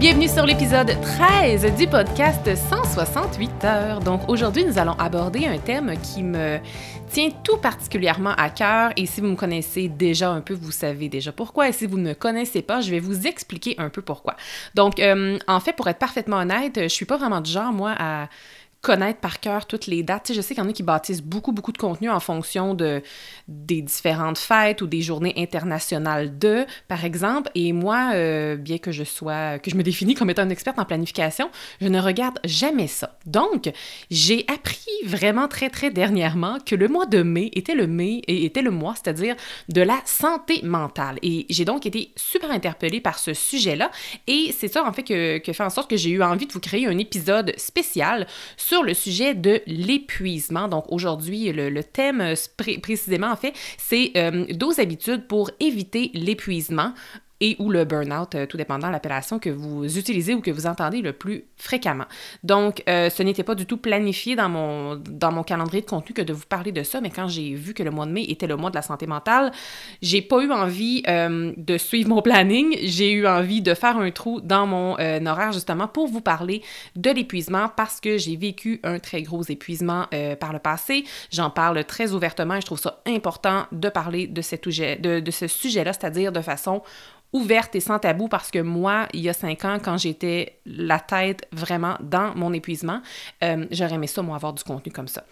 Bienvenue sur l'épisode 13 du podcast 168 heures. Donc aujourd'hui, nous allons aborder un thème qui me tient tout particulièrement à cœur et si vous me connaissez déjà un peu, vous savez déjà pourquoi et si vous ne me connaissez pas, je vais vous expliquer un peu pourquoi. Donc euh, en fait, pour être parfaitement honnête, je suis pas vraiment du genre moi à connaître par cœur toutes les dates. Je sais qu'il y en a qui bâtissent beaucoup, beaucoup de contenu en fonction de, des différentes fêtes ou des journées internationales de, par exemple. Et moi, euh, bien que je sois, que je me définis comme étant une experte en planification, je ne regarde jamais ça. Donc, j'ai appris vraiment très, très dernièrement que le mois de mai était le mai, était le mois, c'est-à-dire de la santé mentale. Et j'ai donc été super interpellée par ce sujet-là. Et c'est ça, en fait, que, que fait en sorte que j'ai eu envie de vous créer un épisode spécial le sujet de l'épuisement. Donc aujourd'hui, le, thème euh, précisément, en fait, c'est 12 euh, habitudes pour éviter l'épuisement et ou le burn-out, euh, tout dépendant de l'appellation que vous utilisez ou que vous entendez le plus fréquemment. Donc, euh, ce n'était pas du tout planifié dans mon, dans mon calendrier de contenu que de vous parler de ça, mais quand j'ai vu que le mois de mai était le mois de la santé mentale, j'ai pas eu envie euh, de suivre mon planning, j'ai eu envie de faire un trou dans mon horaire justement pour vous parler de l'épuisement parce que j'ai vécu un très gros épuisement par le passé. J'en parle très ouvertement et je trouve ça important de parler de, cet de, de ce sujet-là, c'est-à-dire de façon ouverte et sans tabou parce que moi, il y a cinq ans, quand j'étais la tête vraiment dans mon épuisement, euh, j'aurais aimé ça, moi, avoir du contenu comme ça.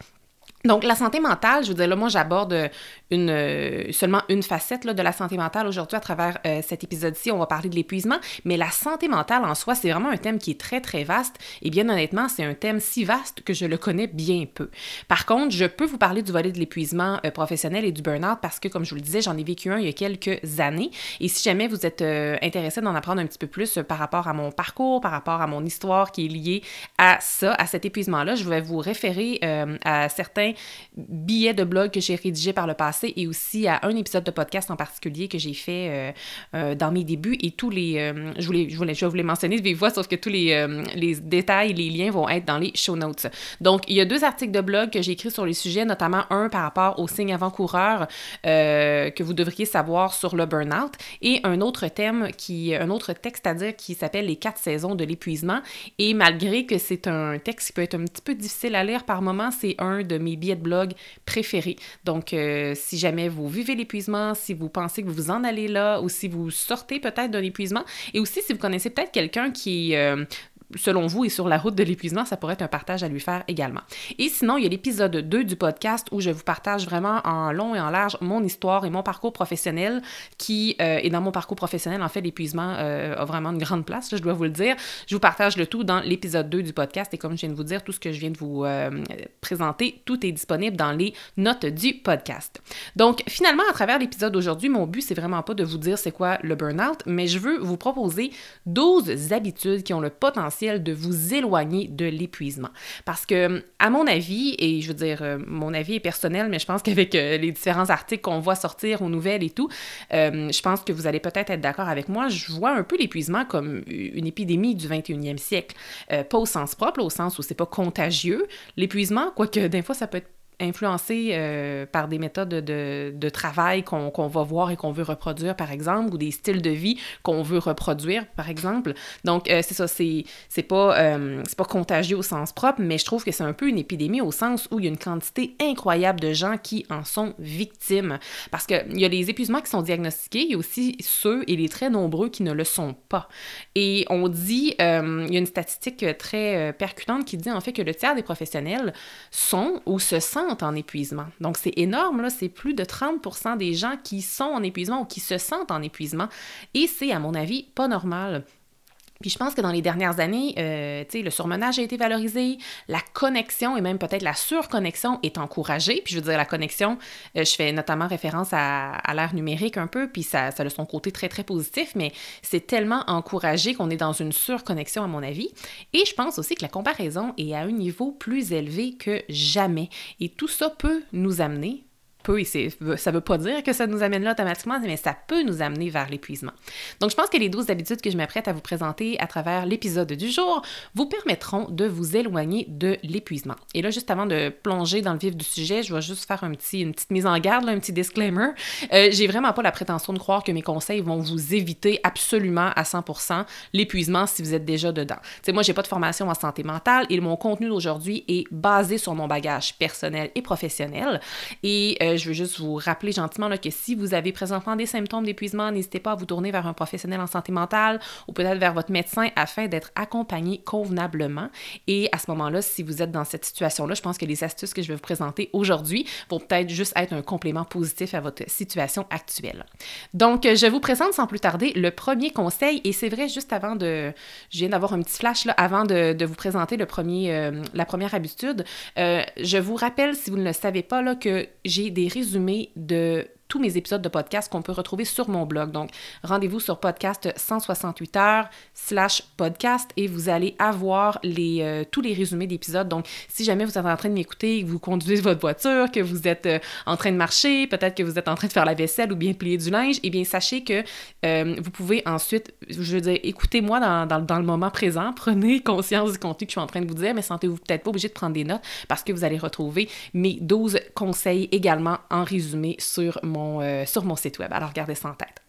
Donc, la santé mentale, je veux dire, là, moi, j'aborde une, euh, seulement une facette là, de la santé mentale aujourd'hui à travers euh, cet épisode-ci. On va parler de l'épuisement, mais la santé mentale en soi, c'est vraiment un thème qui est très, très vaste. Et bien honnêtement, c'est un thème si vaste que je le connais bien peu. Par contre, je peux vous parler du volet de l'épuisement euh, professionnel et du burn-out parce que, comme je vous le disais, j'en ai vécu un il y a quelques années. Et si jamais vous êtes intéressé d'en apprendre un petit peu plus par rapport à mon parcours, par rapport à mon histoire qui est liée à ça, à cet épuisement-là, je vais vous référer à certains billets de blog que j'ai rédigés par le passé et aussi à un épisode de podcast en particulier que j'ai fait euh, euh, dans mes débuts et tous les... Euh, je, voulais, je, voulais, je les mentionner de vive voix, sauf que tous les, les détails, les liens vont être dans les show notes. Donc, il y a deux articles de blog que j'ai écrits sur les sujets, notamment un par rapport aux signes avant-coureurs que vous devriez savoir sur le burn-out et un autre thème qui... un autre texte à dire qui s'appelle Les quatre saisons de l'épuisement et malgré que c'est un texte qui peut être un petit peu difficile à lire par moment, c'est un de mes billets de blog préférés. Donc, euh, si jamais vous vivez l'épuisement, si vous pensez que vous vous en allez là, ou si vous sortez peut-être d'un épuisement, et aussi si vous connaissez peut-être quelqu'un qui euh, selon vous, et sur la route de l'épuisement, ça pourrait être un partage à lui faire également. Et sinon, il y a l'épisode 2 du podcast où je vous partage vraiment en long et en large mon histoire et mon parcours professionnel qui, euh, et dans mon parcours professionnel, en fait, l'épuisement euh, a vraiment une grande place, je dois vous le dire. Je vous partage le tout dans l'épisode 2 du podcast et comme je viens de vous dire, tout ce que je viens de vous euh, présenter, tout est disponible dans les notes du podcast. Donc, finalement, à travers l'épisode d'aujourd'hui, mon but, c'est vraiment pas de vous dire c'est quoi le burn-out, mais je veux vous proposer 12 habitudes qui ont le potentiel de vous éloigner de l'épuisement. Parce que, à mon avis, et je veux dire, euh, mon avis est personnel, mais je pense qu'avec euh, les différents articles qu'on voit sortir aux nouvelles et tout, euh, je pense que vous allez peut-être être, d'accord avec moi. Je vois un peu l'épuisement comme une épidémie du 21e siècle. pas au sens propre, au sens où c'est pas contagieux. L'épuisement, quoique des fois ça peut être influencé euh, par des méthodes de, travail qu'on va voir et qu'on veut reproduire, par exemple, ou des styles de vie qu'on veut reproduire, par exemple. Donc, euh, c'est ça, c'est pas, euh, pas contagieux au sens propre, mais je trouve que c'est un peu une épidémie au sens où il y a une quantité incroyable de gens qui en sont victimes. Parce qu'il y a les épuisements qui sont diagnostiqués, il y a aussi ceux et les très nombreux qui ne le sont pas. Et on dit, il y a une statistique très percutante qui dit en fait que le tiers des professionnels sont ou se sentent en épuisement. Donc, c'est énorme. C'est plus de 30% des gens qui sont en épuisement ou qui se sentent en épuisement. Et c'est, à mon avis, pas normal. Puis je pense que dans les dernières années, euh, le surmenage a été valorisé, la connexion et même peut-être la surconnexion est encouragée. Puis je veux dire, la connexion, euh, je fais notamment référence à, à l'ère numérique un peu, puis ça, ça a son côté très, très positif, mais c'est tellement encouragé qu'on est dans une surconnexion, à mon avis. Et je pense aussi que la comparaison est à un niveau plus élevé que jamais. Et tout ça peut nous amener peut, et ça veut pas dire que ça nous amène là automatiquement, mais ça peut nous amener vers l'épuisement. Donc, je pense que les 12 habitudes que je m'apprête à vous présenter à travers l'épisode du jour vous permettront de vous éloigner de l'épuisement. Et là, juste avant de plonger dans le vif du sujet, je vais juste faire une petite mise en garde, un petit disclaimer. Euh, J'ai vraiment pas la prétention de croire que mes conseils vont vous éviter absolument à 100% l'épuisement si vous êtes déjà dedans. Sais, moi, j'ai pas de formation en santé mentale et mon contenu d'aujourd'hui est basé sur mon bagage personnel et professionnel. Et euh, je veux juste vous rappeler gentiment que si vous avez présentement des symptômes d'épuisement, n'hésitez pas à vous tourner vers un professionnel en santé mentale ou peut-être vers votre médecin afin d'être accompagné convenablement. Et à ce moment-là, si vous êtes dans cette situation-là, je pense que les astuces que je vais vous présenter aujourd'hui vont peut-être juste être un complément positif à votre situation actuelle. Donc, je vous présente sans plus tarder le premier conseil et c'est vrai, juste avant de... Je viens d'avoir un petit flash là, avant de, de vous présenter le premier, euh, la première habitude. Euh, je vous rappelle, si vous ne le savez pas, là, que j'ai des résumés de tous mes épisodes de podcast qu'on peut retrouver sur mon blog. Donc, rendez-vous sur podcast 168 heures slash podcast et vous allez avoir les, euh, tous les résumés d'épisodes. Donc, si jamais vous êtes en train de m'écouter, que vous conduisez votre voiture, que vous êtes euh, en train de marcher, peut-être que vous êtes en train de faire la vaisselle ou bien plier du linge, eh bien, sachez que euh, vous pouvez ensuite, je veux dire, écoutez-moi dans, dans, dans, le moment présent, prenez conscience du contenu que je suis en train de vous dire, mais sentez-vous peut-être pas obligé de prendre des notes parce que vous allez retrouver mes 12 conseils également en résumé sur mon euh, sur mon site web. Alors, gardez ça en tête.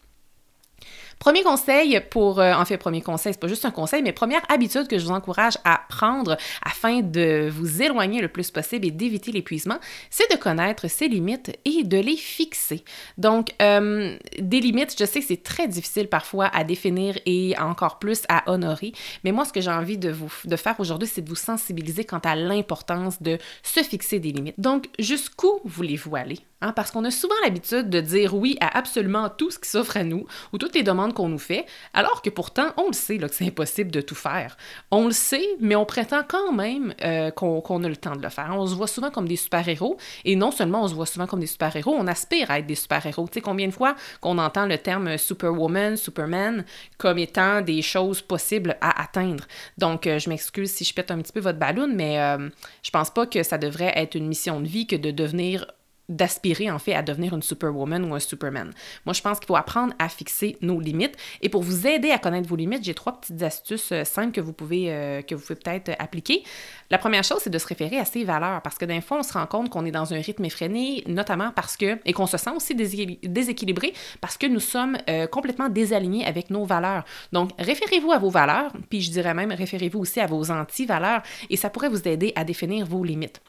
Premier conseil pour, euh, en fait, premier conseil, c'est pas juste un conseil, mais première habitude que je vous encourage à prendre afin de vous éloigner le plus possible et d'éviter l'épuisement, c'est de connaître ses limites et de les fixer. Donc, euh, des limites, je sais que c'est très difficile parfois à définir et encore plus à honorer, mais moi, ce que j'ai envie de vous de faire aujourd'hui, c'est de vous sensibiliser quant à l'importance de se fixer des limites. Donc, jusqu'où voulez-vous aller? Hein, parce qu'on a souvent l'habitude de dire oui à absolument tout ce qui s'offre à nous ou toutes les demandes qu'on nous fait, alors que pourtant, on le sait là, que c'est impossible de tout faire. On le sait, mais on prétend quand même euh, qu'on a le temps de le faire. On se voit souvent comme des super-héros, et non seulement on se voit souvent comme des super-héros, on aspire à être des super-héros. Tu sais, combien de fois qu'on entend le terme Superwoman, Superman comme étant des choses possibles à atteindre? Donc, euh, je m'excuse si je pète un petit peu votre ballon, mais euh, je pense pas que ça devrait être une mission de vie que de devenir d'aspirer en fait à devenir une superwoman ou un superman. Moi, je pense qu'il faut apprendre à fixer nos limites. Et pour vous aider à connaître vos limites, j'ai trois petites astuces euh, simples que vous pouvez, euh, peut-être appliquer. La première chose, c'est de se référer à ses valeurs parce que d'un fois, on se rend compte qu'on est dans un rythme effréné, notamment parce que, et qu'on se sent aussi déséquilibré parce que nous sommes euh, complètement désalignés avec nos valeurs. Donc, référez-vous à vos valeurs, puis je dirais même, référez-vous aussi à vos anti-valeurs et ça pourrait vous aider à définir vos limites.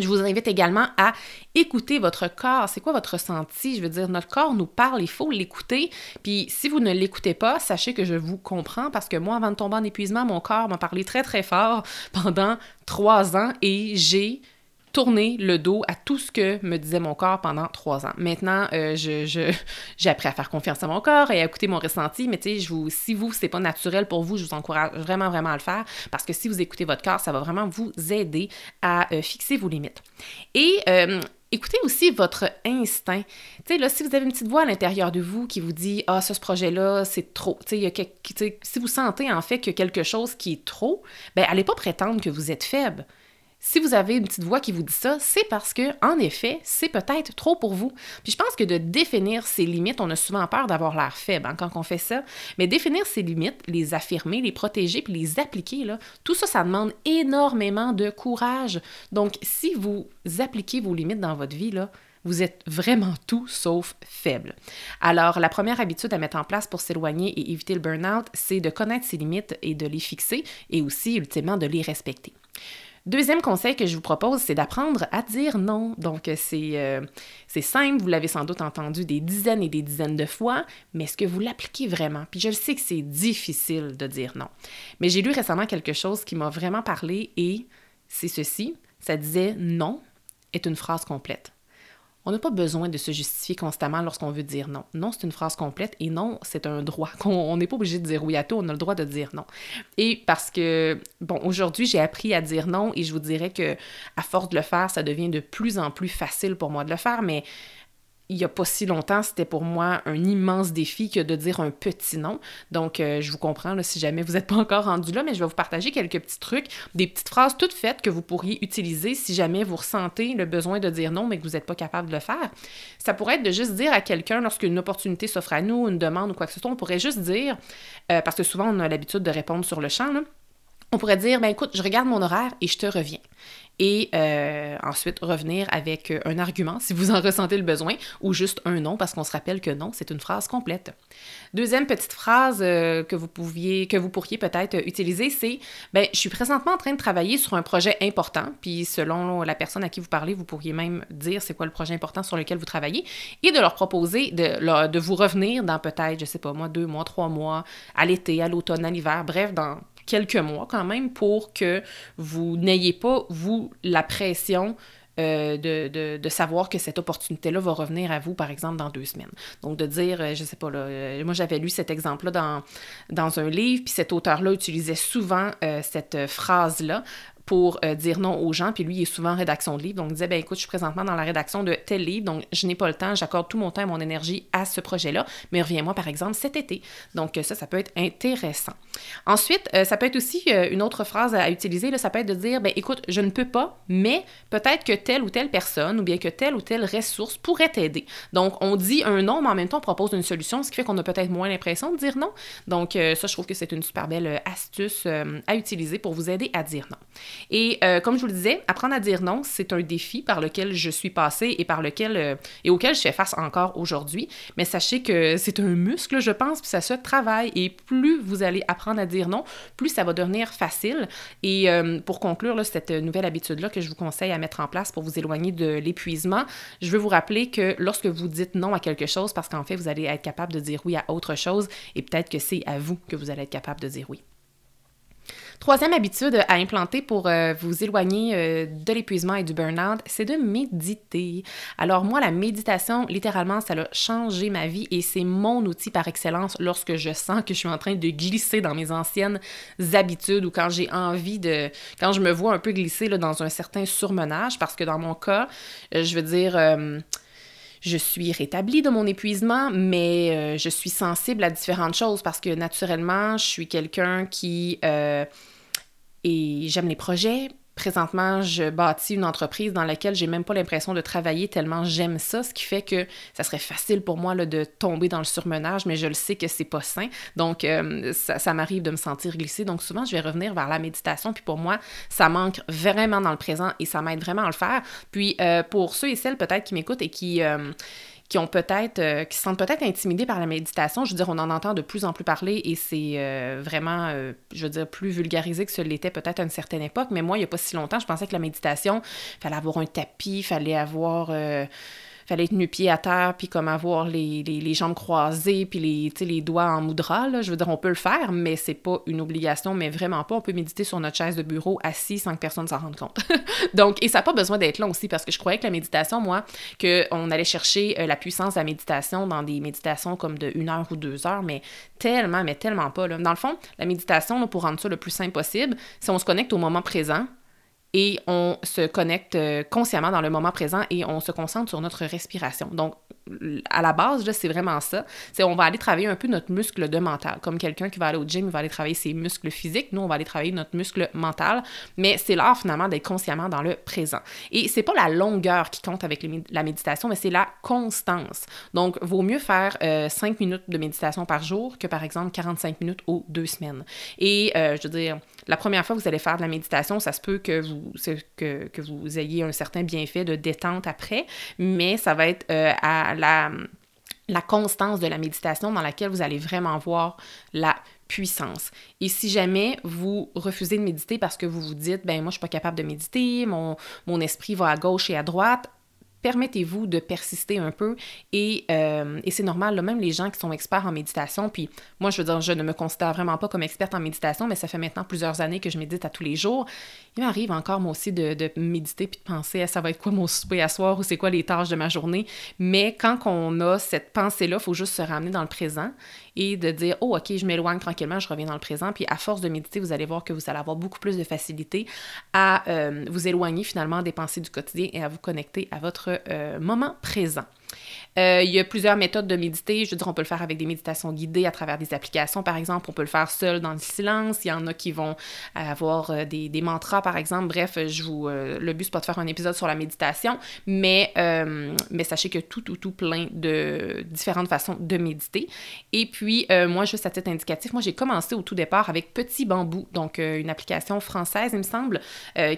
Je vous invite également à écouter votre corps. C'est quoi votre ressenti? Je veux dire, notre corps nous parle, il faut l'écouter. Puis si vous ne l'écoutez pas, sachez que je vous comprends parce que moi, avant de tomber en épuisement, mon corps m'a parlé très très fort pendant trois ans et j'ai tourner le dos à tout ce que me disait mon corps pendant trois ans. Maintenant, euh, j'ai appris à faire confiance à mon corps et à écouter mon ressenti, mais tu sais, vous, si vous, c'est pas naturel pour vous, je vous encourage vraiment, vraiment à le faire parce que si vous écoutez votre corps, ça va vraiment vous aider à euh, fixer vos limites. Et euh, Écoutez aussi votre instinct. Là, si vous avez une petite voix à l'intérieur de vous qui vous dit Ah, ce projet-là, c'est trop. Si vous sentez en fait a quelque chose qui est trop, ben, allez pas prétendre que vous êtes faible si vous avez une petite voix qui vous dit ça, c'est parce que, en effet, c'est peut-être trop pour vous. Puis je pense que de définir ses limites, on a souvent peur d'avoir l'air faible hein, quand on fait ça. Mais définir ses limites, les affirmer, les protéger, puis les appliquer, tout ça, ça demande énormément de courage. Donc, si vous appliquez vos limites dans votre vie, vous êtes vraiment tout sauf faible. Alors, la première habitude à mettre en place pour s'éloigner et éviter le burn-out, c'est de connaître ses limites et de les fixer et aussi, ultimement, de les respecter. Deuxième conseil que je vous propose, c'est d'apprendre à dire non. Donc, euh, c'est simple, vous l'avez sans doute entendu des dizaines et des dizaines de fois, mais est-ce que vous l'appliquez vraiment? Puis je le sais que c'est difficile de dire non. Mais j'ai lu récemment quelque chose qui m'a vraiment parlé et c'est ceci. Ça disait non est une phrase complète. On n'a pas besoin de se justifier constamment lorsqu'on veut dire non. Non, c'est une phrase complète et non, c'est un droit. On n'est pas obligé de dire oui à tout, on a le droit de dire non. Et parce que, bon, aujourd'hui, j'ai appris à dire non et je vous dirais que à force de le faire, ça devient de plus en plus facile pour moi de le faire, mais il n'y a pas si longtemps, c'était pour moi un immense défi que de dire un petit nom. Donc, euh, je vous comprends si jamais vous n'êtes pas encore rendu là, mais je vais vous partager quelques petits trucs, des petites phrases toutes faites que vous pourriez utiliser si jamais vous ressentez le besoin de dire non, mais que vous n'êtes pas capable de le faire. Ça pourrait être de juste dire à quelqu'un lorsqu'une opportunité s'offre à nous, une demande ou quoi que ce soit, on pourrait juste dire, euh, parce que souvent on a l'habitude de répondre sur le champ, on pourrait dire, ben écoute, je regarde mon horaire et je te reviens et euh, ensuite revenir avec euh, un argument si vous en ressentez le besoin ou juste un non parce qu'on se rappelle que non, c'est une phrase complète. Deuxième petite phrase euh, que vous pouviez que vous pourriez peut-être utiliser, c'est ben je suis présentement en train de travailler sur un projet important, puis selon la personne à qui vous parlez, vous pourriez même dire c'est quoi le projet important sur lequel vous travaillez et de leur proposer de, de vous revenir dans peut-être je sais pas moi deux mois, trois mois, à l'été, à l'automne, à l'hiver, bref dans quelques mois quand même pour que vous n'ayez pas, vous, la pression euh, de, savoir que cette opportunité-là va revenir à vous, par exemple, dans deux semaines. Donc, de dire, euh, je sais pas, là, euh, moi j'avais lu cet exemple-là dans, dans un livre, puis cet auteur-là utilisait souvent cette phrase-là pour euh, dire non aux gens. Puis lui, il est souvent en rédaction de livre. Donc, il disait, ben écoute, je suis présentement dans la rédaction de tel livre, donc je n'ai pas le temps, j'accorde tout mon temps et mon énergie à ce projet-là, mais reviens-moi, par exemple, cet été. Donc, ça, ça peut être intéressant. Ensuite, euh, ça peut être aussi euh, une autre phrase à utiliser, ça peut être de dire, ben écoute, je ne peux pas, mais peut-être que telle ou telle personne ou bien que telle ou telle ressource pourrait t'aider. Donc, on dit un non, mais en même temps, on propose une solution, ce qui fait qu'on a peut-être moins l'impression de dire non. Donc, ça, je trouve que c'est une super belle astuce à utiliser pour vous aider à dire non. Et euh, comme je vous le disais, apprendre à dire non, c'est un défi par lequel je suis passée et par lequel euh, et auquel je fais face encore aujourd'hui. Mais sachez que c'est un muscle, je pense, puis ça se travaille. Et plus vous allez apprendre à dire non, plus ça va devenir facile. Et euh, pour conclure cette nouvelle habitude-là que je vous conseille à mettre en place pour vous éloigner de l'épuisement, je veux vous rappeler que lorsque vous dites non à quelque chose, parce qu'en fait, vous allez être capable de dire oui à autre chose, et peut-être que c'est à vous que vous allez être capable de dire oui. Troisième habitude à implanter pour euh, vous éloigner euh, de l'épuisement et du burn-out, c'est de méditer. Alors moi, la méditation, littéralement, ça a changé ma vie et c'est mon outil par excellence lorsque je sens que je suis en train de glisser dans mes anciennes habitudes ou quand j'ai envie de... quand je me vois un peu glisser dans un certain surmenage, parce que dans mon cas, euh, je veux dire je suis rétablie de mon épuisement, mais euh, je suis sensible à différentes choses parce que naturellement, je suis quelqu'un qui... Euh, et j'aime les projets, Présentement, je bâtis une entreprise dans laquelle j'ai même pas l'impression de travailler tellement j'aime ça, ce qui fait que ça serait facile pour moi là, de tomber dans le surmenage, mais je le sais que c'est pas sain. Donc, euh, ça, m'arrive de me sentir glisser. Donc, souvent, je vais revenir vers la méditation. Puis pour moi, ça manque vraiment dans le présent et ça m'aide vraiment à le faire. Puis euh, pour ceux et celles peut-être qui m'écoutent et qui euh, qui ont peut-être, euh, qui se sentent peut-être intimidés par la méditation. Je veux dire, on en entend de plus en plus parler et c'est euh, vraiment, euh, je veux dire, plus vulgarisé que ce l'était peut-être à une certaine époque. Mais moi, il n'y a pas si longtemps, je pensais que la méditation, fallait avoir un tapis, fallait avoir fallait être nu-pied à terre, puis comme avoir les, les, jambes croisées, puis les, les doigts en moudra. Là. Je veux dire, on peut le faire, mais c'est pas une obligation, mais vraiment pas. On peut méditer sur notre chaise de bureau assis sans que personne s'en rende compte. Donc, et ça n'a pas besoin d'être long aussi, parce que je croyais que la méditation, moi, qu'on allait chercher euh, la puissance de la méditation dans des méditations comme de une heure ou deux heures, mais tellement, mais tellement pas. Là. Dans le fond, la méditation, pour rendre ça le plus simple possible, si on se connecte au moment présent, et on se connecte euh, consciemment dans le moment présent et on se concentre sur notre respiration. Donc, à la base, c'est vraiment ça. C'est on va aller travailler un peu notre muscle de mental. Comme quelqu'un qui va aller au gym, il va aller travailler ses muscles physiques. Nous, on va aller travailler notre muscle mental. Mais c'est l'art, finalement, d'être consciemment dans le présent. Et c'est pas la longueur qui compte avec la méditation, mais c'est la constance. Donc, vaut mieux faire 5 euh, minutes de méditation par jour que, par exemple, 45 minutes aux deux semaines. Et, euh, je veux dire, la première fois que vous allez faire de la méditation, ça se peut que vous, ayez un certain bienfait de détente après, mais ça va être euh, à la, constance de la méditation dans laquelle vous allez vraiment voir la puissance. Et si jamais vous refusez de méditer parce que vous vous dites, ben moi je suis pas capable de méditer, mon esprit va à gauche et à droite, permettez-vous de persister un peu et, euh, et c'est normal, là, même les gens qui sont experts en méditation, puis moi je veux dire, je ne me considère vraiment pas comme experte en méditation, mais ça fait maintenant plusieurs années que je médite à tous les jours. Il m'arrive encore moi aussi de, de méditer puis de penser à ça va être quoi mon souper à soir ou c'est quoi les tâches de ma journée, mais quand on a cette pensée-là, il faut juste se ramener dans le présent et de dire, oh ok, je m'éloigne tranquillement, je reviens dans le présent, puis à force de méditer, vous allez voir que vous allez avoir beaucoup plus de facilité à euh, vous éloigner finalement des pensées du quotidien et à vous connecter à votre euh, moment présent. Euh, il y a plusieurs méthodes de méditer. Je veux dire, on peut le faire avec des méditations guidées à travers des applications, par exemple. On peut le faire seul dans le silence. Il y en a qui vont avoir euh, des, des mantras, par exemple. Bref, je vous, euh, le but, c'est pas de faire un épisode sur la méditation, mais, mais sachez que tout, tout, tout plein de différentes façons de méditer. Et puis, moi, juste à titre indicatif, moi, j'ai commencé au tout départ avec Petit Bambou, donc une application française, il me semble,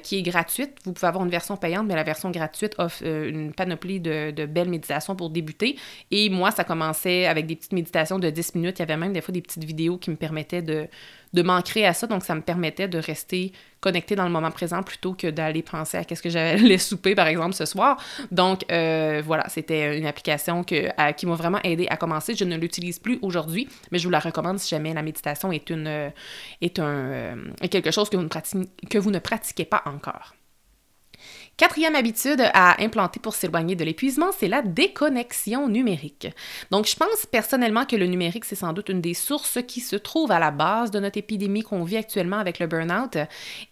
qui est gratuite. Vous pouvez avoir une version payante, mais la version gratuite offre une panoplie de, de belles méditations pour débuter. Et moi, ça commençait avec des petites méditations de 10 minutes. Il y avait même des fois des petites vidéos qui me permettaient de, de m'ancrer à ça. Donc, ça me permettait de rester connecté dans le moment présent plutôt que d'aller penser à qu'est-ce que j'allais souper, par exemple, ce soir. Donc, euh, voilà, c'était une application qui m'a vraiment aidé à commencer. Je ne l'utilise plus aujourd'hui, mais je vous la recommande si jamais la méditation est, une, est un, euh, quelque chose que vous ne pratiquez pas encore. Quatrième habitude à implanter pour s'éloigner de l'épuisement, c'est la déconnexion numérique. Donc, je pense personnellement que le numérique, c'est sans doute une des sources qui se trouve à la base de notre épidémie qu'on vit actuellement avec le burn-out.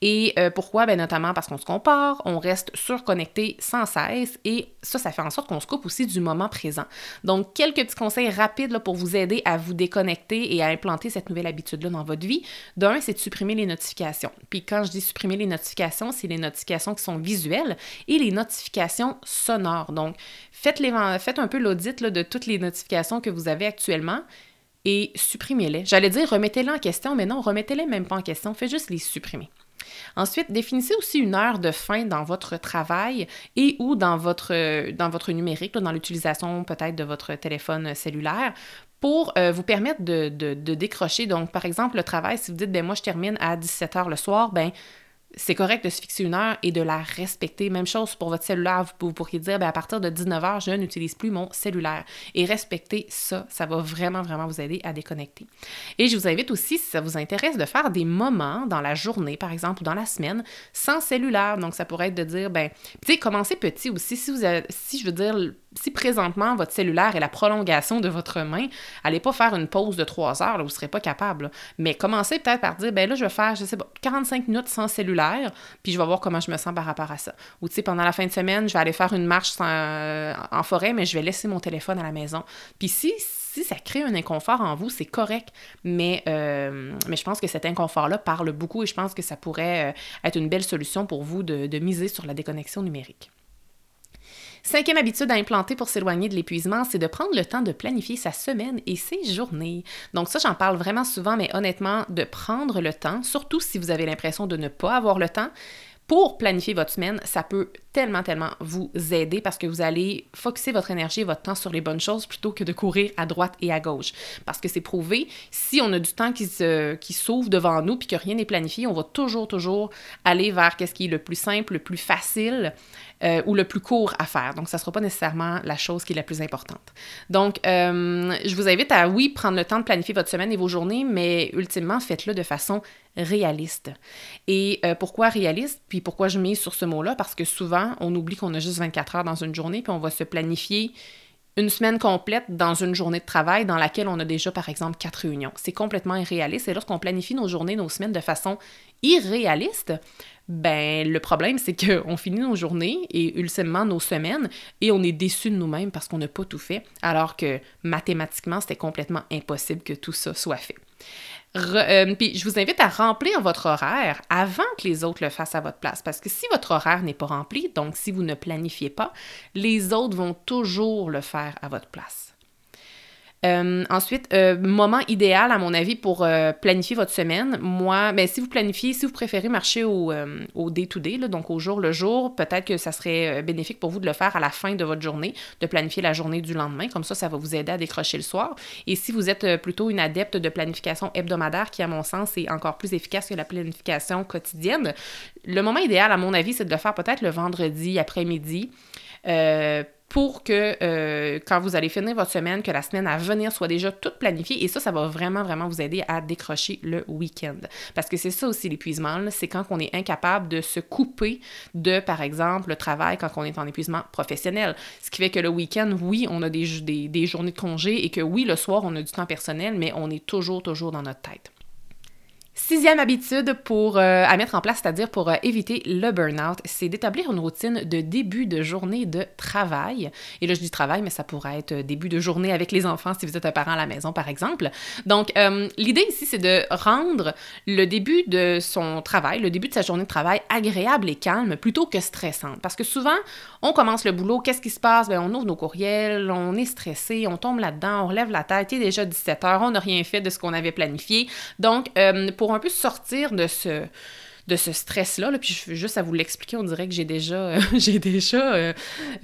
Et euh, pourquoi? Ben, notamment parce qu'on se compare, on reste surconnecté sans cesse et ça, ça fait en sorte qu'on se coupe aussi du moment présent. Donc, quelques petits conseils rapides pour vous aider à vous déconnecter et à implanter cette nouvelle habitude-là dans votre vie. D'un, c'est de supprimer les notifications. Puis quand je dis supprimer les notifications, c'est les notifications qui sont visuelles et les notifications sonores. Donc, faites, un peu l'audit de toutes les notifications que vous avez actuellement et supprimez-les. J'allais dire remettez-les en question, mais non, remettez-les même pas en question, faites juste les supprimer. Ensuite, définissez aussi une heure de fin dans votre travail et ou dans votre, dans votre numérique, dans l'utilisation peut-être de votre téléphone cellulaire pour euh, vous permettre de, de, décrocher. Donc, par exemple, le travail, si vous dites, ben moi, je termine à 17 h le soir, ben c'est correct de se fixer une heure et de la respecter. Même chose pour votre cellulaire. Vous, pourriez dire, ben, à partir de 19h, je n'utilise plus mon cellulaire. Et respecter ça, ça va vraiment, vraiment vous aider à déconnecter. Et je vous invite aussi, si ça vous intéresse, de faire des moments dans la journée, par exemple, ou dans la semaine, sans cellulaire. Donc, ça pourrait être de dire, ben, tu sais, commencez petit aussi. Si vous avez, si je veux dire, si présentement votre cellulaire est la prolongation de votre main, allez pas faire une pause de trois heures, là, vous serez pas capable. Mais commencez peut-être par dire, ben là, je vais faire, je sais pas, 45 minutes sans cellulaire, puis je vais voir comment je me sens par rapport à ça. Ou tu sais, pendant la fin de semaine, je vais aller faire une marche en forêt, mais je vais laisser mon téléphone à la maison. Puis si, ça crée un inconfort en vous, c'est correct, mais, euh, mais je pense que cet inconfort-là parle beaucoup et je pense que ça pourrait euh, être une belle solution pour vous de miser sur la déconnexion numérique. Cinquième habitude à implanter pour s'éloigner de l'épuisement, c'est de prendre le temps de planifier sa semaine et ses journées. Donc ça, j'en parle vraiment souvent, mais honnêtement, de prendre le temps, surtout si vous avez l'impression de ne pas avoir le temps, pour planifier votre semaine, ça peut tellement, tellement vous aider parce que vous allez focuser votre énergie et votre temps sur les bonnes choses plutôt que de courir à droite et à gauche. Parce que c'est prouvé, si on a du temps qui, se, s'ouvre devant nous puis que rien n'est planifié, on va toujours, toujours aller vers qu'est-ce qui est le plus simple, le plus facile euh, ou le plus court à faire. Donc, ça ne sera pas nécessairement la chose qui est la plus importante. Donc, euh, je vous invite à, oui, prendre le temps de planifier votre semaine et vos journées, mais ultimement, faites-le de façon réaliste. Et euh, pourquoi réaliste? Puis pourquoi je mets sur ce mot-là? Parce que souvent, on oublie qu'on a juste 24 heures dans une journée, puis on va se planifier une semaine complète dans une journée de travail dans laquelle on a déjà, par exemple, quatre réunions. C'est complètement irréaliste. Et lorsqu'on planifie nos journées, nos semaines de façon irréaliste, ben le problème c'est qu'on finit nos journées et ultimement nos semaines et on est déçu de nous-mêmes parce qu'on n'a pas tout fait, alors que mathématiquement c'était complètement impossible que tout ça soit fait. Euh, je vous invite à remplir votre horaire avant que les autres le fassent à votre place. Parce que si votre horaire n'est pas rempli, donc si vous ne planifiez pas, les autres vont toujours le faire à votre place. Euh, ensuite, euh, moment idéal, à mon avis, pour euh, planifier votre semaine. Moi, ben, si vous planifiez, si vous préférez marcher au, au day-to-day, donc au jour le jour, peut-être que ça serait bénéfique pour vous de le faire à la fin de votre journée, de planifier la journée du lendemain. Comme ça, ça va vous aider à décrocher le soir. Et si vous êtes plutôt une adepte de planification hebdomadaire, qui, à mon sens, est encore plus efficace que la planification quotidienne, le moment idéal, à mon avis, c'est de le faire peut-être le vendredi après-midi pour que euh, quand vous allez finir votre semaine, que la semaine à venir soit déjà toute planifiée. Et ça, ça va vraiment, vraiment vous aider à décrocher le week-end. Parce que c'est ça aussi l'épuisement, c'est quand on est incapable de se couper de, par exemple, le travail quand on est en épuisement professionnel. Ce qui fait que le week-end, oui, on a des, des, des journées de congé et que oui, le soir, on a du temps personnel, mais on est toujours, toujours dans notre tête. Sixième habitude pour, euh, à mettre en place, c'est-à-dire pour euh, éviter le burn-out, c'est d'établir une routine de début de journée de travail. Et là, je dis travail, mais ça pourrait être début de journée avec les enfants si vous êtes un parent à la maison, par exemple. Donc, euh, l'idée ici, c'est de rendre le début de son travail, le début de sa journée de travail agréable et calme plutôt que stressante. Parce que souvent, on commence le boulot, qu'est-ce qui se passe? Bien, on ouvre nos courriels, on est stressé, on tombe là-dedans, on relève la tête, il est déjà 17 heures, on n'a rien fait de ce qu'on avait planifié. Donc, pour un peu sortir de ce de ce stress-là. Là, puis je, juste à vous l'expliquer, on dirait que j'ai déjà, euh, j'ai déjà, euh,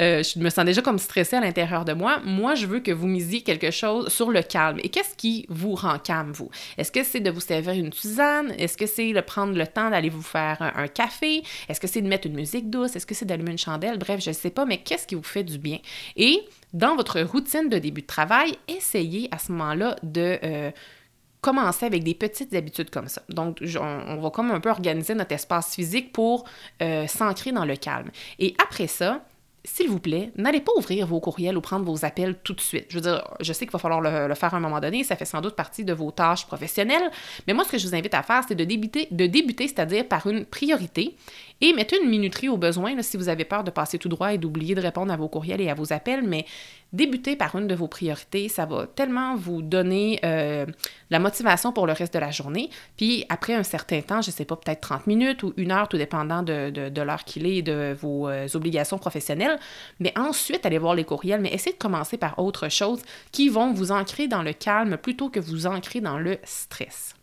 euh, je me sens déjà comme stressée à l'intérieur de moi. Moi, je veux que vous misiez quelque chose sur le calme. Et qu'est-ce qui vous rend calme, vous? Est-ce que c'est de vous servir une tisane? Est-ce que c'est de prendre le temps d'aller vous faire un, café? Est-ce que c'est de mettre une musique douce? Est-ce que c'est d'allumer une chandelle? Bref, je ne sais pas, mais qu'est-ce qui vous fait du bien? Et dans votre routine de début de travail, essayez à ce moment-là de commencer avec des petites habitudes comme ça. Donc, on, va comme un peu organiser notre espace physique pour euh, s'ancrer dans le calme. Et après ça, s'il vous plaît, n'allez pas ouvrir vos courriels ou prendre vos appels tout de suite. Je veux dire, je sais qu'il va falloir le, faire à un moment donné, ça fait sans doute partie de vos tâches professionnelles, mais moi, ce que je vous invite à faire, c'est de débuter, de débuter c'est-à-dire par une priorité, et mettez une minuterie au besoin si vous avez peur de passer tout droit et d'oublier de répondre à vos courriels et à vos appels, mais débutez par une de vos priorités. Ça va tellement vous donner euh, la motivation pour le reste de la journée. Puis après un certain temps, je ne sais pas, peut-être 30 minutes ou une heure, tout dépendant de, l'heure qu'il est et de vos euh, obligations professionnelles. Mais ensuite, allez voir les courriels, mais essayez de commencer par autre chose qui vont vous ancrer dans le calme plutôt que vous ancrer dans le stress.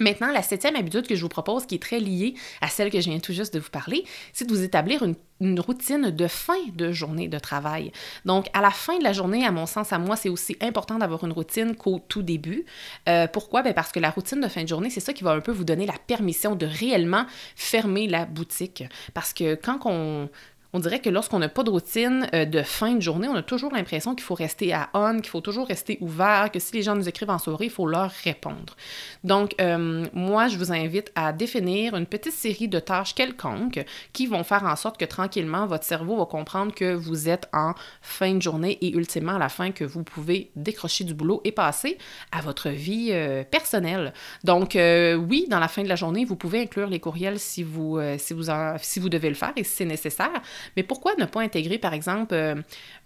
Maintenant, la septième habitude que je vous propose, qui est très liée à celle que je viens tout juste de vous parler, c'est de vous établir une, routine de fin de journée de travail. Donc, à la fin de la journée, à mon sens, à moi, c'est aussi important d'avoir une routine qu'au tout début. Euh, pourquoi? Ben parce que la routine de fin de journée, c'est ça qui va un peu vous donner la permission de réellement fermer la boutique. Parce que quand on, on dirait que lorsqu'on n'a pas de routine euh, de fin de journée, on a toujours l'impression qu'il faut rester à on, qu'il faut toujours rester ouvert, que si les gens nous écrivent en soirée, il faut leur répondre. Donc, euh, moi, je vous invite à définir une petite série de tâches quelconques qui vont faire en sorte que tranquillement, votre cerveau va comprendre que vous êtes en fin de journée et ultimement à la fin que vous pouvez décrocher du boulot et passer à votre vie euh, personnelle. Donc, oui, dans la fin de la journée, vous pouvez inclure les courriels si vous, si vous, si vous devez le faire et si c'est nécessaire. Mais pourquoi ne pas intégrer, par exemple, euh,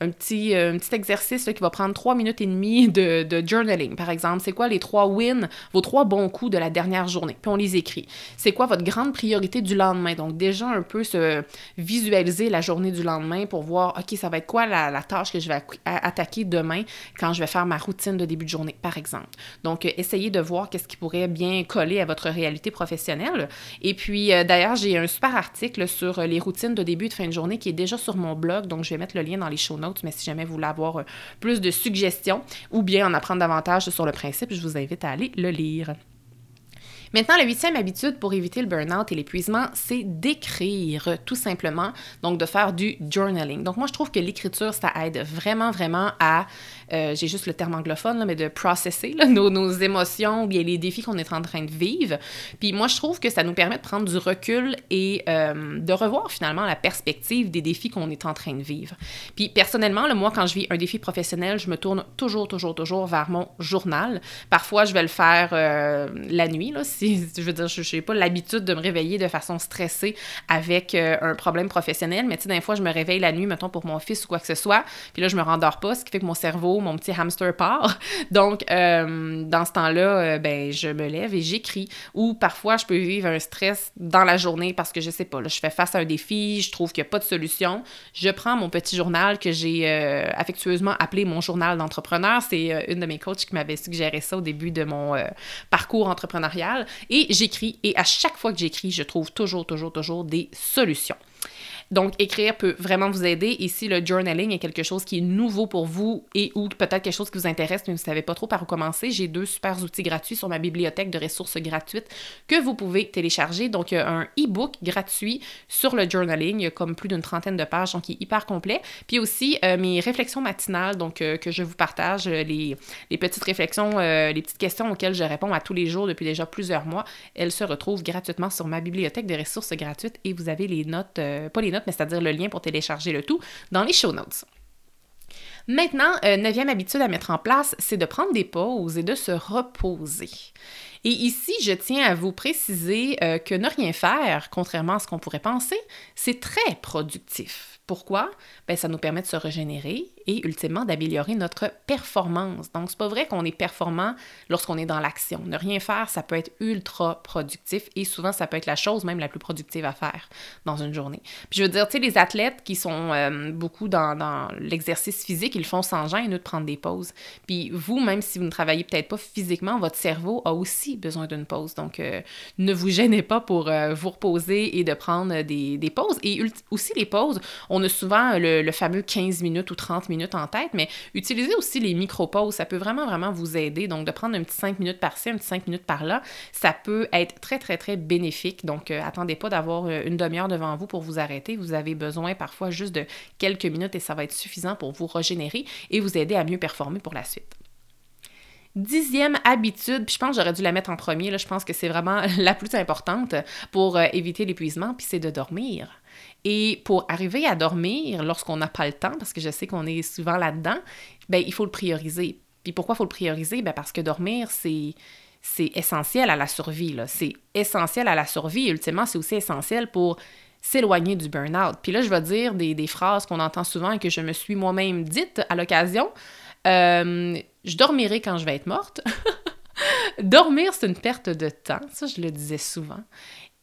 un, petit, euh, petit exercice qui va prendre trois minutes et demie de, journaling, par exemple? C'est quoi les trois wins, vos trois bons coups de la dernière journée? Puis on les écrit. C'est quoi votre grande priorité du lendemain? Donc, déjà un peu se visualiser la journée du lendemain pour voir, OK, ça va être quoi la, tâche que je vais attaquer demain quand je vais faire ma routine de début de journée, par exemple? Donc, euh, essayez de voir qu'est-ce qui pourrait bien coller à votre réalité professionnelle. Et puis, d'ailleurs, j'ai un super article sur les routines de début et de fin de journée qui est déjà sur mon blog, donc je vais mettre le lien dans les show notes, mais si jamais vous voulez avoir euh, plus de suggestions ou bien en apprendre davantage sur le principe, je vous invite à aller le lire. Maintenant, la huitième habitude pour éviter le burn-out et l'épuisement, c'est d'écrire, tout simplement. Donc, de faire du journaling. Donc, moi, je trouve que l'écriture, ça aide vraiment, vraiment à, euh, j'ai juste le terme anglophone, là, mais de processer nos, émotions ou bien les défis qu'on est en train de vivre. Puis moi, je trouve que ça nous permet de prendre du recul et euh, de revoir finalement la perspective des défis qu'on est en train de vivre. Puis personnellement, moi, quand je vis un défi professionnel, je me tourne toujours, toujours, toujours vers mon journal. Parfois, je vais le faire euh, la nuit, là, si je veux dire, je n'ai pas l'habitude de me réveiller de façon stressée avec un problème professionnel, mais tu sais, des fois, je me réveille la nuit, mettons, pour mon fils ou quoi que ce soit, puis là, je me rendors pas, ce qui fait que mon cerveau, mon petit hamster part. Donc, euh, dans ce temps-là, ben, je me lève et j'écris. Ou parfois, je peux vivre un stress dans la journée parce que je sais pas, je fais face à un défi, je trouve qu'il n'y a pas de solution. Je prends mon petit journal que j'ai affectueusement appelé mon journal d'entrepreneur. C'est une de mes coachs qui m'avait suggéré ça au début de mon parcours entrepreneurial et j'écris et à chaque fois que j'écris, je trouve toujours, toujours, toujours des solutions. Donc, écrire peut vraiment vous aider. Et si le journaling est quelque chose qui est nouveau pour vous et ou peut-être quelque chose qui vous intéresse, mais vous ne savez pas trop par où commencer, j'ai deux super outils gratuits sur ma bibliothèque de ressources gratuites que vous pouvez télécharger. Donc, il y a un e-book gratuit sur le journaling, il y a comme plus d'une trentaine de pages, donc il est hyper complet. Puis aussi, euh, mes réflexions matinales, donc euh, que je vous partage, euh, les, les petites réflexions, les petites questions auxquelles je réponds à tous les jours depuis déjà plusieurs mois, elles se retrouvent gratuitement sur ma bibliothèque de ressources gratuites et vous avez les notes, pas les mais c'est-à-dire le lien pour télécharger le tout dans les show notes. Maintenant, euh, neuvième habitude à mettre en place, c'est de prendre des pauses et de se reposer. Et ici, je tiens à vous préciser euh, que ne rien faire, contrairement à ce qu'on pourrait penser, c'est très productif. Pourquoi? Ben, ça nous permet de se régénérer et ultimement d'améliorer notre performance. Donc, c'est pas vrai qu'on est performant lorsqu'on est dans l'action. Ne rien faire, ça peut être ultra productif et souvent, ça peut être la chose même la plus productive à faire dans une journée. Puis, je veux dire, tu sais, les athlètes qui sont euh, beaucoup dans, dans l'exercice physique, ils font sans gêne, eux, de prendre des pauses. Puis, vous, même si vous ne travaillez peut-être pas physiquement, votre cerveau a aussi besoin d'une pause. Donc, euh, ne vous gênez pas pour euh, vous reposer et de prendre des, des pauses. Et aussi, les pauses, on a souvent le, fameux 15 minutes ou 30 minutes en tête, mais utilisez aussi les micro-pauses. Ça peut vraiment, vraiment vous aider. Donc, de prendre un petit 5 minutes par-ci, un petit 5 minutes par-là, ça peut être très, très, très bénéfique. Donc, euh, attendez pas d'avoir euh, une demi-heure devant vous pour vous arrêter. Vous avez besoin parfois juste de quelques minutes et ça va être suffisant pour vous régénérer et vous aider à mieux performer pour la suite. Dixième habitude, puis je pense que j'aurais dû la mettre en premier, je pense que c'est vraiment la plus importante pour euh, éviter l'épuisement, puis c'est de dormir. Et pour arriver à dormir lorsqu'on n'a pas le temps, parce que je sais qu'on est souvent là-dedans, ben il faut le prioriser. Puis pourquoi il faut le prioriser? Ben parce que dormir, c'est c'est essentiel à la survie. C'est essentiel à la survie. Ultimement, c'est aussi essentiel pour s'éloigner du burn-out. Puis là, je vais dire des, des phrases qu'on entend souvent et que je me suis moi-même dites à l'occasion. Euh, je dormirai quand je vais être morte. Dormir, c'est une perte de temps. Ça, je le disais souvent.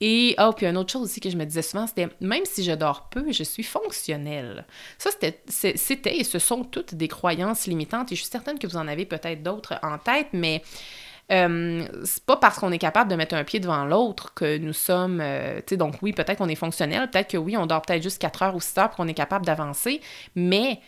Et, oh, puis une autre chose aussi que je me disais souvent, c'était même si je dors peu, je suis fonctionnelle. Ça, c'était et ce sont toutes des croyances limitantes et je suis certaine que vous en avez peut-être d'autres en tête, mais euh, c'est pas parce qu'on est capable de mettre un pied devant l'autre que nous sommes. Euh, tu sais, donc oui, peut-être qu'on est fonctionnel, peut-être que oui, on dort peut-être juste 4 heures ou 6 heures qu'on est capable d'avancer, mais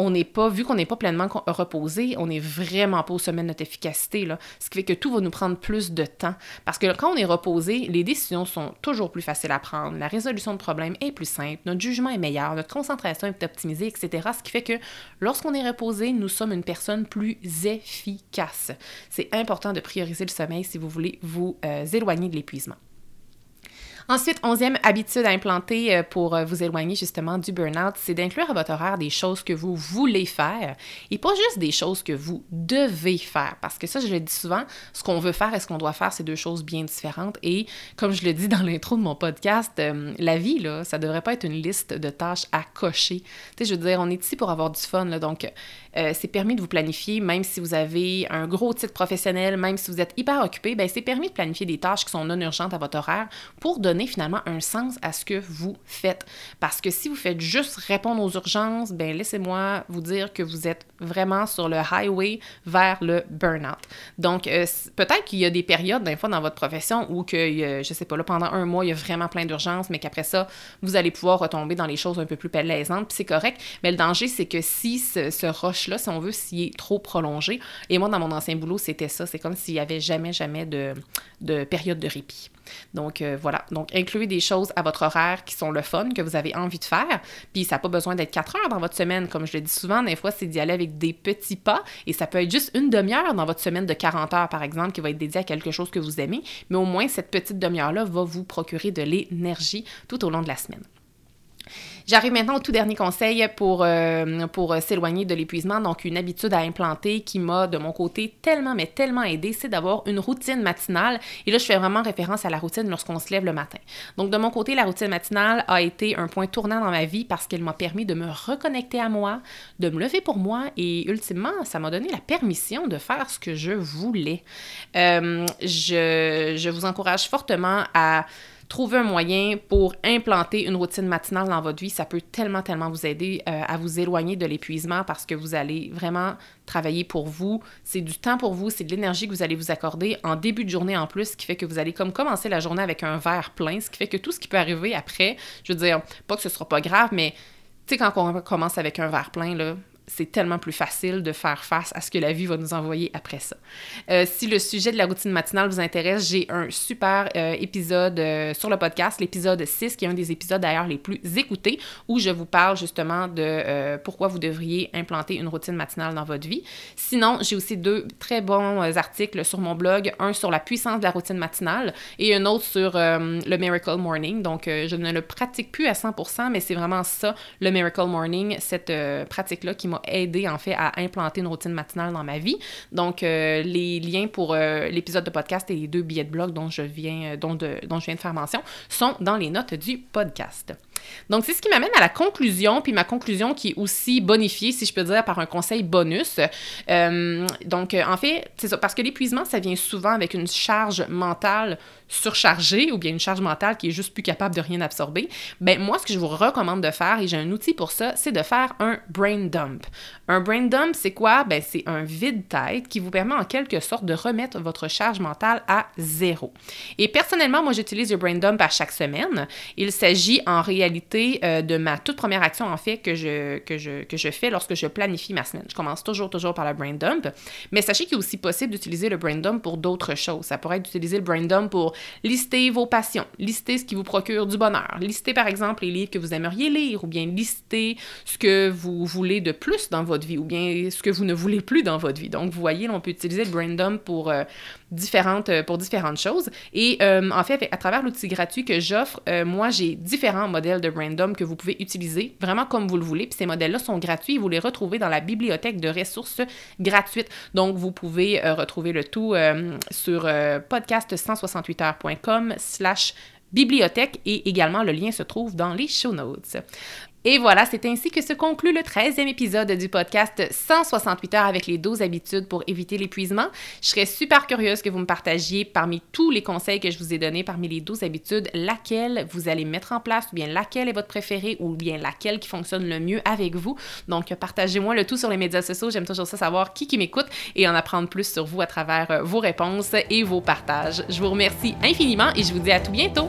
on n'est pas, vu qu'on n'est pas pleinement reposé, on n'est vraiment pas au sommet de notre efficacité. Ce qui fait que tout va nous prendre plus de temps. Parce que quand on est reposé, les décisions sont toujours plus faciles à prendre, la résolution de problèmes est plus simple, notre jugement est meilleur, notre concentration est optimisée, etc. Ce qui fait que lorsqu'on est reposé, nous sommes une personne plus efficace. C'est important de prioriser le sommeil si vous voulez vous euh, éloigner de l'épuisement. Ensuite, onzième habitude à implanter euh, pour euh, vous éloigner justement du burn-out, c'est d'inclure à votre horaire des choses que vous voulez faire et pas juste des choses que vous devez faire. Parce que ça, je le dis souvent, ce qu'on veut faire et ce qu'on doit faire, c'est deux choses bien différentes. Et comme je le dis dans l'intro de mon podcast, euh, la vie, là, ça devrait pas être une liste de tâches à cocher. Tu sais, je veux dire, on est ici pour avoir du fun, donc c'est permis de vous planifier, même si vous avez un gros titre professionnel, même si vous êtes hyper occupé, ben c'est permis de planifier des tâches qui sont non urgentes à votre horaire pour donner finalement un sens à ce que vous faites. Parce que si vous faites juste répondre aux urgences, ben laissez-moi vous dire que vous êtes vraiment sur le highway vers le burn-out. Donc, euh, peut-être qu'il y a des périodes, des fois, dans votre profession où que, je sais pas, là, pendant un mois, il y a vraiment plein d'urgences, mais qu'après ça, vous allez pouvoir retomber dans les choses un peu plus plaisantes, puis c'est correct. Mais le danger, c'est que si ce, ce rush-là, si on veut, s'il est trop prolongé, et moi, dans mon ancien boulot, c'était ça, c'est comme s'il y avait jamais, jamais de, de période de répit. Donc euh, voilà, donc incluez des choses à votre horaire qui sont le fun, que vous avez envie de faire. Puis ça n'a pas besoin d'être 4 heures dans votre semaine, comme je le dis souvent, des fois c'est d'y aller avec des petits pas et ça peut être juste une demi-heure dans votre semaine de 40 heures par exemple qui va être dédiée à quelque chose que vous aimez, mais au moins cette petite demi-heure-là va vous procurer de l'énergie tout au long de la semaine. J'arrive maintenant au tout dernier conseil pour, euh, pour s'éloigner de l'épuisement. Donc, une habitude à implanter qui m'a, de mon côté, tellement, mais tellement aidé, c'est d'avoir une routine matinale. Et là, je fais vraiment référence à la routine lorsqu'on se lève le matin. Donc, de mon côté, la routine matinale a été un point tournant dans ma vie parce qu'elle m'a permis de me reconnecter à moi, de me lever pour moi et, ultimement, ça m'a donné la permission de faire ce que je voulais. Euh, je vous encourage fortement à trouver un moyen pour implanter une routine matinale dans votre vie, ça peut tellement, tellement vous aider euh, à vous éloigner de l'épuisement parce que vous allez vraiment travailler pour vous. C'est du temps pour vous, c'est de l'énergie que vous allez vous accorder en début de journée en plus, ce qui fait que vous allez comme commencer la journée avec un verre plein, ce qui fait que tout ce qui peut arriver après, je veux dire, pas que ce sera pas grave, mais tu sais, quand on commence avec un verre plein, là, c'est tellement plus facile de faire face à ce que la vie va nous envoyer après ça. Euh, si le sujet de la routine matinale vous intéresse, j'ai un super euh, épisode euh, sur le podcast, l'épisode 6, qui est un des épisodes d'ailleurs les plus écoutés, où je vous parle justement de pourquoi vous devriez implanter une routine matinale dans votre vie. Sinon, j'ai aussi deux très bons articles sur mon blog, un sur la puissance de la routine matinale et un autre sur le Miracle Morning. Donc, je ne le pratique plus à 100%, mais c'est vraiment ça, le Miracle Morning, cette pratique-là qui m'a aidé en fait à implanter une routine matinale dans ma vie. Donc euh, les liens pour euh, l'épisode de podcast et les deux billets de blog dont je viens euh, dont, de, dont je viens de faire mention sont dans les notes du podcast. Donc, c'est ce qui m'amène à la conclusion, puis ma conclusion qui est aussi bonifiée, si je peux dire, par un conseil bonus. Euh, donc, en fait, c'est ça, parce que l'épuisement, ça vient souvent avec une charge mentale surchargée ou bien une charge mentale qui est juste plus capable de rien absorber. Ben moi, ce que je vous recommande de faire, et j'ai un outil pour ça, c'est de faire un brain dump. Un brain dump, c'est quoi? Ben, c'est un vide-tête qui vous permet en quelque sorte de remettre votre charge mentale à zéro. Et personnellement, moi, j'utilise le brain dump à chaque semaine. Il s'agit en réalité euh, de ma toute première action, en fait, que je, fais lorsque je planifie ma semaine. Je commence toujours, toujours par le brain dump. Mais sachez qu'il est aussi possible d'utiliser le brain dump pour d'autres choses. Ça pourrait être d'utiliser le brain dump pour lister vos passions, lister ce qui vous procure du bonheur, lister, par exemple, les livres que vous aimeriez lire, ou bien lister ce que vous voulez de plus dans votre vie, ou bien ce que vous ne voulez plus dans votre vie. Donc, vous voyez, on peut utiliser le brain dump pour, euh, différentes, euh, pour différentes choses. Et en fait, à travers l'outil gratuit que j'offre, moi, j'ai différents modèles de random que vous pouvez utiliser vraiment comme vous le voulez. Puis ces modèles-là sont gratuits. Vous les retrouvez dans la bibliothèque de ressources gratuites. Donc, vous pouvez euh, retrouver le tout euh, sur euh, podcast168heures.com slash bibliothèque et également le lien se trouve dans les show notes. Et voilà, c'est ainsi que se conclut le 13e épisode du podcast 168 heures avec les 12 habitudes pour éviter l'épuisement. Je serais super curieuse que vous me partagiez parmi tous les conseils que je vous ai donnés, parmi les 12 habitudes, laquelle vous allez mettre en place, ou bien laquelle est votre préférée, ou bien laquelle qui fonctionne le mieux avec vous. Donc, partagez-moi le tout sur les médias sociaux. J'aime toujours ça savoir qui qui m'écoute et en apprendre plus sur vous à travers euh, vos réponses et vos partages. Je vous remercie infiniment et je vous dis à tout bientôt.